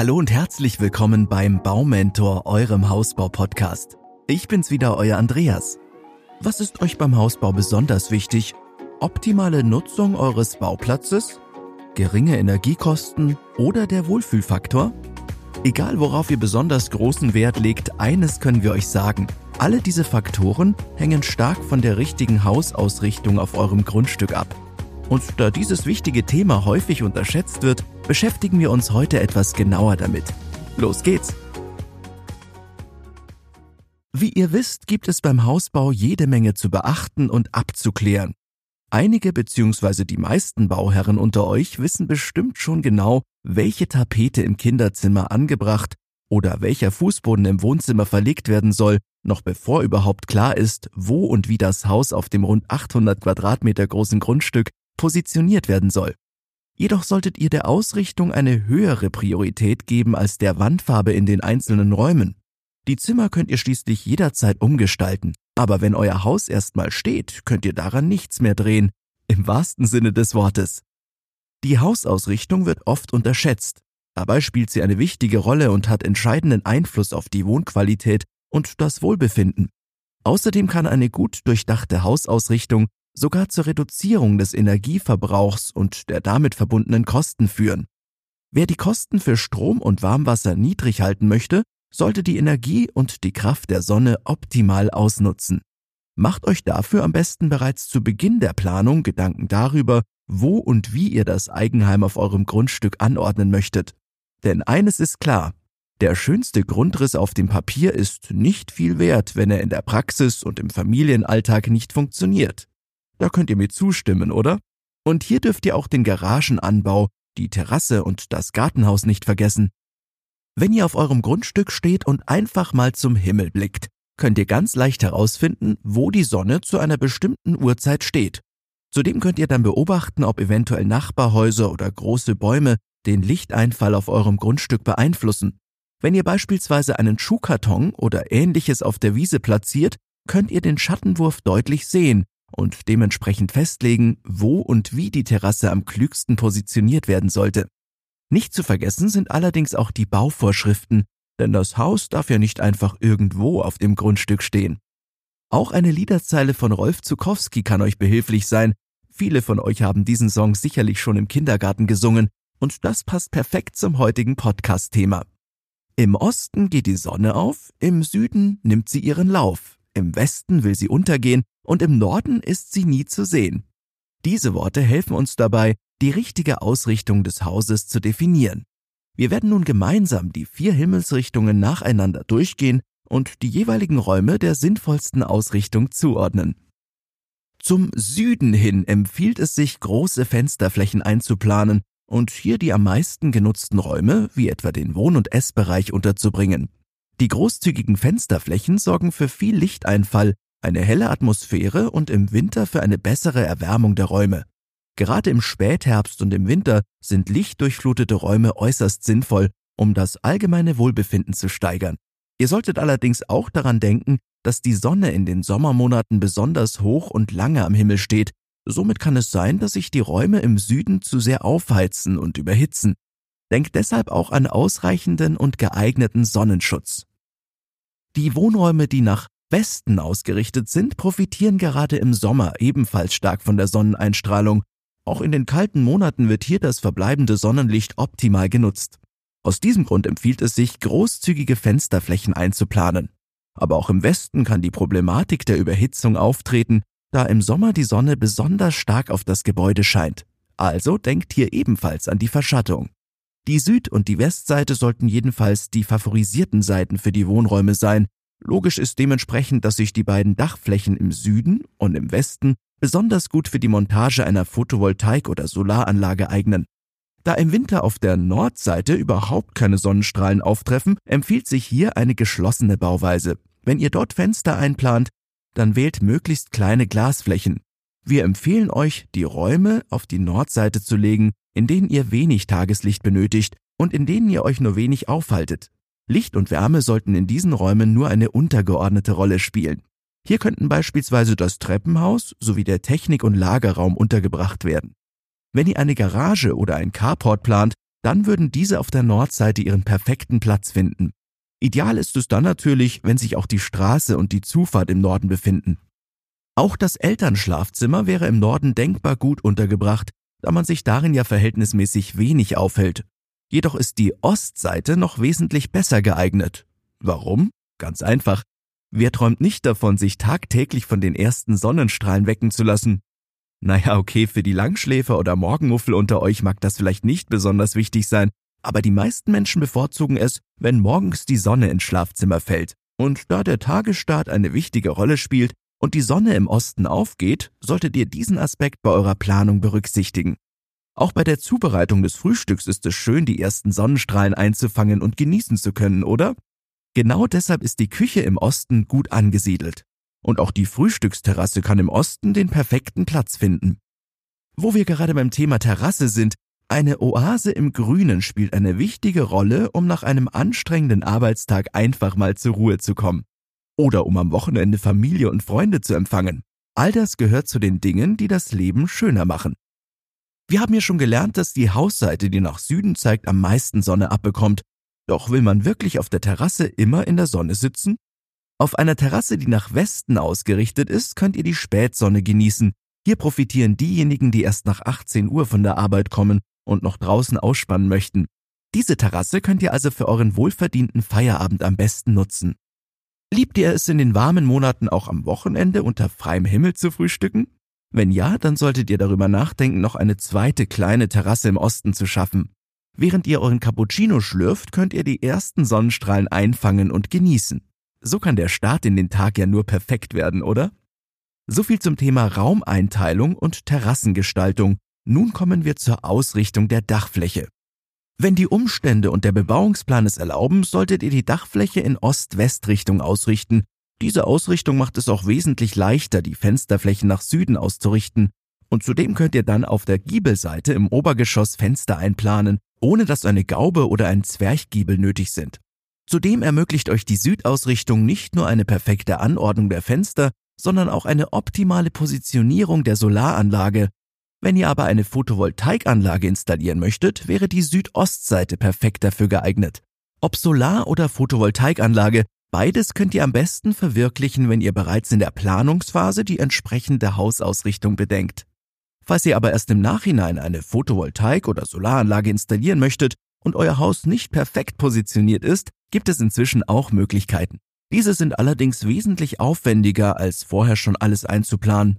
Hallo und herzlich willkommen beim Baumentor, eurem Hausbau-Podcast. Ich bin's wieder, euer Andreas. Was ist euch beim Hausbau besonders wichtig? Optimale Nutzung eures Bauplatzes? Geringe Energiekosten oder der Wohlfühlfaktor? Egal worauf ihr besonders großen Wert legt, eines können wir euch sagen. Alle diese Faktoren hängen stark von der richtigen Hausausrichtung auf eurem Grundstück ab. Und da dieses wichtige Thema häufig unterschätzt wird, beschäftigen wir uns heute etwas genauer damit. Los geht's! Wie ihr wisst, gibt es beim Hausbau jede Menge zu beachten und abzuklären. Einige bzw. die meisten Bauherren unter euch wissen bestimmt schon genau, welche Tapete im Kinderzimmer angebracht oder welcher Fußboden im Wohnzimmer verlegt werden soll, noch bevor überhaupt klar ist, wo und wie das Haus auf dem rund 800 Quadratmeter großen Grundstück positioniert werden soll. Jedoch solltet ihr der Ausrichtung eine höhere Priorität geben als der Wandfarbe in den einzelnen Räumen. Die Zimmer könnt ihr schließlich jederzeit umgestalten, aber wenn euer Haus erstmal steht, könnt ihr daran nichts mehr drehen, im wahrsten Sinne des Wortes. Die Hausausrichtung wird oft unterschätzt, dabei spielt sie eine wichtige Rolle und hat entscheidenden Einfluss auf die Wohnqualität und das Wohlbefinden. Außerdem kann eine gut durchdachte Hausausrichtung sogar zur Reduzierung des Energieverbrauchs und der damit verbundenen Kosten führen. Wer die Kosten für Strom und Warmwasser niedrig halten möchte, sollte die Energie und die Kraft der Sonne optimal ausnutzen. Macht euch dafür am besten bereits zu Beginn der Planung Gedanken darüber, wo und wie ihr das Eigenheim auf eurem Grundstück anordnen möchtet. Denn eines ist klar, der schönste Grundriss auf dem Papier ist nicht viel wert, wenn er in der Praxis und im Familienalltag nicht funktioniert. Da könnt ihr mir zustimmen, oder? Und hier dürft ihr auch den Garagenanbau, die Terrasse und das Gartenhaus nicht vergessen. Wenn ihr auf eurem Grundstück steht und einfach mal zum Himmel blickt, könnt ihr ganz leicht herausfinden, wo die Sonne zu einer bestimmten Uhrzeit steht. Zudem könnt ihr dann beobachten, ob eventuell Nachbarhäuser oder große Bäume den Lichteinfall auf eurem Grundstück beeinflussen. Wenn ihr beispielsweise einen Schuhkarton oder ähnliches auf der Wiese platziert, könnt ihr den Schattenwurf deutlich sehen und dementsprechend festlegen, wo und wie die Terrasse am klügsten positioniert werden sollte. Nicht zu vergessen sind allerdings auch die Bauvorschriften, denn das Haus darf ja nicht einfach irgendwo auf dem Grundstück stehen. Auch eine Liederzeile von Rolf Zukowski kann euch behilflich sein. Viele von euch haben diesen Song sicherlich schon im Kindergarten gesungen und das passt perfekt zum heutigen Podcast-Thema. Im Osten geht die Sonne auf, im Süden nimmt sie ihren Lauf, im Westen will sie untergehen und im Norden ist sie nie zu sehen. Diese Worte helfen uns dabei, die richtige Ausrichtung des Hauses zu definieren. Wir werden nun gemeinsam die vier Himmelsrichtungen nacheinander durchgehen und die jeweiligen Räume der sinnvollsten Ausrichtung zuordnen. Zum Süden hin empfiehlt es sich, große Fensterflächen einzuplanen und hier die am meisten genutzten Räume, wie etwa den Wohn- und Essbereich, unterzubringen. Die großzügigen Fensterflächen sorgen für viel Lichteinfall, eine helle Atmosphäre und im Winter für eine bessere Erwärmung der Räume. Gerade im Spätherbst und im Winter sind lichtdurchflutete Räume äußerst sinnvoll, um das allgemeine Wohlbefinden zu steigern. Ihr solltet allerdings auch daran denken, dass die Sonne in den Sommermonaten besonders hoch und lange am Himmel steht. Somit kann es sein, dass sich die Räume im Süden zu sehr aufheizen und überhitzen. Denkt deshalb auch an ausreichenden und geeigneten Sonnenschutz. Die Wohnräume, die nach Westen ausgerichtet sind, profitieren gerade im Sommer ebenfalls stark von der Sonneneinstrahlung. Auch in den kalten Monaten wird hier das verbleibende Sonnenlicht optimal genutzt. Aus diesem Grund empfiehlt es sich, großzügige Fensterflächen einzuplanen. Aber auch im Westen kann die Problematik der Überhitzung auftreten, da im Sommer die Sonne besonders stark auf das Gebäude scheint. Also denkt hier ebenfalls an die Verschattung. Die Süd- und die Westseite sollten jedenfalls die favorisierten Seiten für die Wohnräume sein. Logisch ist dementsprechend, dass sich die beiden Dachflächen im Süden und im Westen besonders gut für die Montage einer Photovoltaik- oder Solaranlage eignen. Da im Winter auf der Nordseite überhaupt keine Sonnenstrahlen auftreffen, empfiehlt sich hier eine geschlossene Bauweise. Wenn ihr dort Fenster einplant, dann wählt möglichst kleine Glasflächen. Wir empfehlen euch, die Räume auf die Nordseite zu legen, in denen ihr wenig Tageslicht benötigt und in denen ihr euch nur wenig aufhaltet. Licht und Wärme sollten in diesen Räumen nur eine untergeordnete Rolle spielen. Hier könnten beispielsweise das Treppenhaus sowie der Technik- und Lagerraum untergebracht werden. Wenn ihr eine Garage oder ein Carport plant, dann würden diese auf der Nordseite ihren perfekten Platz finden. Ideal ist es dann natürlich, wenn sich auch die Straße und die Zufahrt im Norden befinden. Auch das Elternschlafzimmer wäre im Norden denkbar gut untergebracht, da man sich darin ja verhältnismäßig wenig aufhält. Jedoch ist die Ostseite noch wesentlich besser geeignet. Warum? Ganz einfach. Wer träumt nicht davon, sich tagtäglich von den ersten Sonnenstrahlen wecken zu lassen? Naja, okay, für die Langschläfer oder Morgenmuffel unter euch mag das vielleicht nicht besonders wichtig sein, aber die meisten Menschen bevorzugen es, wenn morgens die Sonne ins Schlafzimmer fällt. Und da der Tagesstart eine wichtige Rolle spielt und die Sonne im Osten aufgeht, solltet ihr diesen Aspekt bei eurer Planung berücksichtigen. Auch bei der Zubereitung des Frühstücks ist es schön, die ersten Sonnenstrahlen einzufangen und genießen zu können, oder? Genau deshalb ist die Küche im Osten gut angesiedelt. Und auch die Frühstücksterrasse kann im Osten den perfekten Platz finden. Wo wir gerade beim Thema Terrasse sind, eine Oase im Grünen spielt eine wichtige Rolle, um nach einem anstrengenden Arbeitstag einfach mal zur Ruhe zu kommen. Oder um am Wochenende Familie und Freunde zu empfangen. All das gehört zu den Dingen, die das Leben schöner machen. Wir haben ja schon gelernt, dass die Hausseite, die nach Süden zeigt, am meisten Sonne abbekommt. Doch will man wirklich auf der Terrasse immer in der Sonne sitzen? Auf einer Terrasse, die nach Westen ausgerichtet ist, könnt ihr die Spätsonne genießen. Hier profitieren diejenigen, die erst nach 18 Uhr von der Arbeit kommen und noch draußen ausspannen möchten. Diese Terrasse könnt ihr also für euren wohlverdienten Feierabend am besten nutzen. Liebt ihr es in den warmen Monaten auch am Wochenende unter freiem Himmel zu frühstücken? Wenn ja, dann solltet ihr darüber nachdenken, noch eine zweite kleine Terrasse im Osten zu schaffen. Während ihr euren Cappuccino schlürft, könnt ihr die ersten Sonnenstrahlen einfangen und genießen. So kann der Start in den Tag ja nur perfekt werden, oder? So viel zum Thema Raumeinteilung und Terrassengestaltung. Nun kommen wir zur Ausrichtung der Dachfläche. Wenn die Umstände und der Bebauungsplan es erlauben, solltet ihr die Dachfläche in Ost-West-Richtung ausrichten. Diese Ausrichtung macht es auch wesentlich leichter, die Fensterflächen nach Süden auszurichten. Und zudem könnt ihr dann auf der Giebelseite im Obergeschoss Fenster einplanen, ohne dass eine Gaube oder ein Zwerchgiebel nötig sind. Zudem ermöglicht euch die Südausrichtung nicht nur eine perfekte Anordnung der Fenster, sondern auch eine optimale Positionierung der Solaranlage. Wenn ihr aber eine Photovoltaikanlage installieren möchtet, wäre die Südostseite perfekt dafür geeignet. Ob Solar- oder Photovoltaikanlage, beides könnt ihr am besten verwirklichen, wenn ihr bereits in der Planungsphase die entsprechende Hausausrichtung bedenkt. Falls ihr aber erst im Nachhinein eine Photovoltaik- oder Solaranlage installieren möchtet und euer Haus nicht perfekt positioniert ist, gibt es inzwischen auch Möglichkeiten. Diese sind allerdings wesentlich aufwendiger, als vorher schon alles einzuplanen.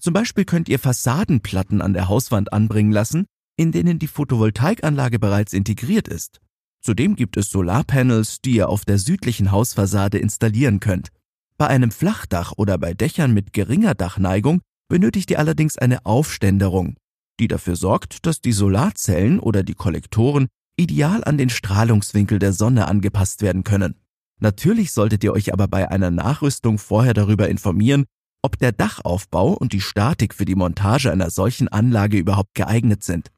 Zum Beispiel könnt ihr Fassadenplatten an der Hauswand anbringen lassen, in denen die Photovoltaikanlage bereits integriert ist. Zudem gibt es Solarpanels, die ihr auf der südlichen Hausfassade installieren könnt. Bei einem Flachdach oder bei Dächern mit geringer Dachneigung benötigt ihr allerdings eine Aufständerung, die dafür sorgt, dass die Solarzellen oder die Kollektoren ideal an den Strahlungswinkel der Sonne angepasst werden können. Natürlich solltet ihr euch aber bei einer Nachrüstung vorher darüber informieren, ob der Dachaufbau und die Statik für die Montage einer solchen Anlage überhaupt geeignet sind.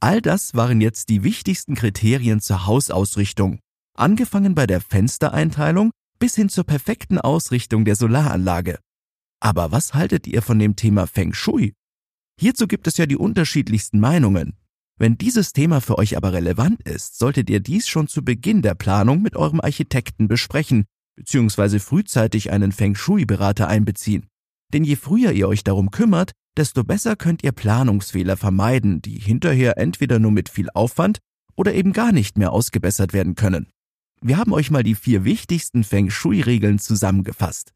All das waren jetzt die wichtigsten Kriterien zur Hausausrichtung, angefangen bei der Fenstereinteilung bis hin zur perfekten Ausrichtung der Solaranlage. Aber was haltet ihr von dem Thema Feng Shui? Hierzu gibt es ja die unterschiedlichsten Meinungen. Wenn dieses Thema für euch aber relevant ist, solltet ihr dies schon zu Beginn der Planung mit eurem Architekten besprechen, beziehungsweise frühzeitig einen Feng Shui-Berater einbeziehen. Denn je früher ihr euch darum kümmert, desto besser könnt ihr Planungsfehler vermeiden, die hinterher entweder nur mit viel Aufwand oder eben gar nicht mehr ausgebessert werden können. Wir haben euch mal die vier wichtigsten Feng Shui-Regeln zusammengefasst.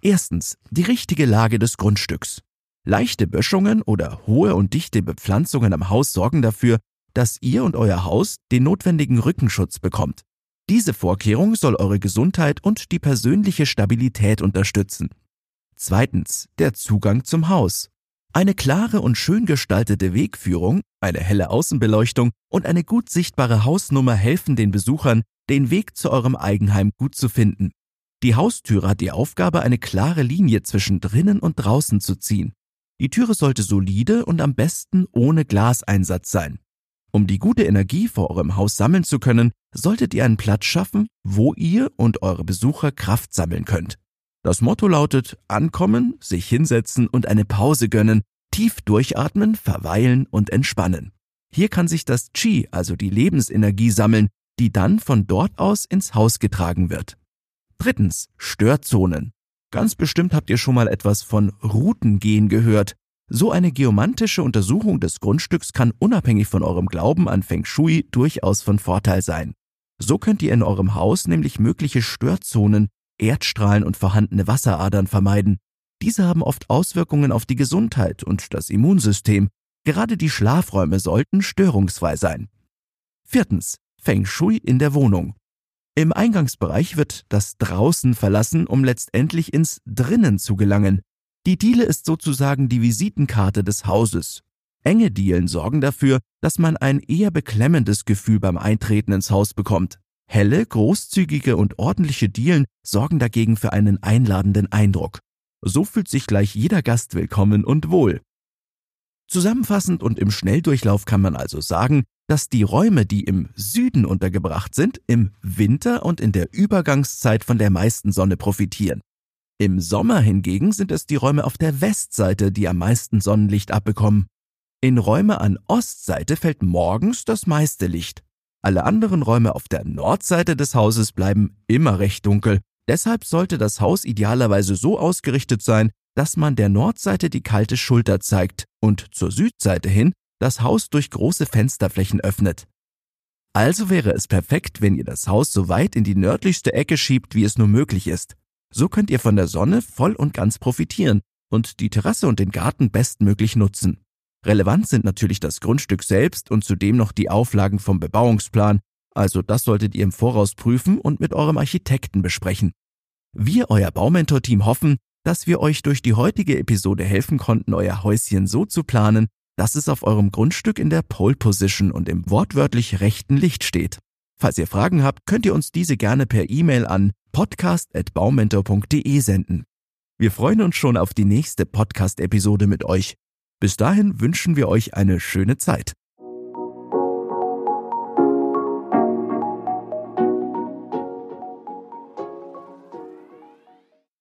Erstens, die richtige Lage des Grundstücks. Leichte Böschungen oder hohe und dichte Bepflanzungen am Haus sorgen dafür, dass ihr und euer Haus den notwendigen Rückenschutz bekommt. Diese Vorkehrung soll eure Gesundheit und die persönliche Stabilität unterstützen. Zweitens, der Zugang zum Haus. Eine klare und schön gestaltete Wegführung, eine helle Außenbeleuchtung und eine gut sichtbare Hausnummer helfen den Besuchern, den Weg zu eurem Eigenheim gut zu finden. Die Haustüre hat die Aufgabe, eine klare Linie zwischen drinnen und draußen zu ziehen. Die Türe sollte solide und am besten ohne Glaseinsatz sein. Um die gute Energie vor eurem Haus sammeln zu können, solltet ihr einen Platz schaffen, wo ihr und eure Besucher Kraft sammeln könnt. Das Motto lautet ankommen, sich hinsetzen und eine Pause gönnen, tief durchatmen, verweilen und entspannen. Hier kann sich das Qi, also die Lebensenergie, sammeln, die dann von dort aus ins Haus getragen wird. Drittens, Störzonen. Ganz bestimmt habt ihr schon mal etwas von Routengehen gehört. So eine geomantische Untersuchung des Grundstücks kann unabhängig von eurem Glauben an Feng Shui durchaus von Vorteil sein. So könnt ihr in eurem Haus nämlich mögliche Störzonen, Erdstrahlen und vorhandene Wasseradern vermeiden. Diese haben oft Auswirkungen auf die Gesundheit und das Immunsystem. Gerade die Schlafräume sollten störungsfrei sein. Viertens. Feng Shui in der Wohnung. Im Eingangsbereich wird das Draußen verlassen, um letztendlich ins Drinnen zu gelangen. Die Diele ist sozusagen die Visitenkarte des Hauses. Enge Dielen sorgen dafür, dass man ein eher beklemmendes Gefühl beim Eintreten ins Haus bekommt. Helle, großzügige und ordentliche Dielen sorgen dagegen für einen einladenden Eindruck. So fühlt sich gleich jeder Gast willkommen und wohl. Zusammenfassend und im Schnelldurchlauf kann man also sagen, dass die Räume, die im Süden untergebracht sind, im Winter und in der Übergangszeit von der meisten Sonne profitieren. Im Sommer hingegen sind es die Räume auf der Westseite, die am meisten Sonnenlicht abbekommen. In Räume an Ostseite fällt morgens das meiste Licht. Alle anderen Räume auf der Nordseite des Hauses bleiben immer recht dunkel. Deshalb sollte das Haus idealerweise so ausgerichtet sein, dass man der Nordseite die kalte Schulter zeigt und zur Südseite hin das Haus durch große Fensterflächen öffnet. Also wäre es perfekt, wenn ihr das Haus so weit in die nördlichste Ecke schiebt, wie es nur möglich ist. So könnt ihr von der Sonne voll und ganz profitieren und die Terrasse und den Garten bestmöglich nutzen. Relevant sind natürlich das Grundstück selbst und zudem noch die Auflagen vom Bebauungsplan, also das solltet ihr im Voraus prüfen und mit eurem Architekten besprechen. Wir, euer Baumentor-Team, hoffen, dass wir euch durch die heutige Episode helfen konnten, euer Häuschen so zu planen, dass es auf eurem Grundstück in der Pole Position und im wortwörtlich rechten Licht steht. Falls ihr Fragen habt, könnt ihr uns diese gerne per E-Mail an podcast.baumentor.de senden. Wir freuen uns schon auf die nächste Podcast-Episode mit euch. Bis dahin wünschen wir euch eine schöne Zeit.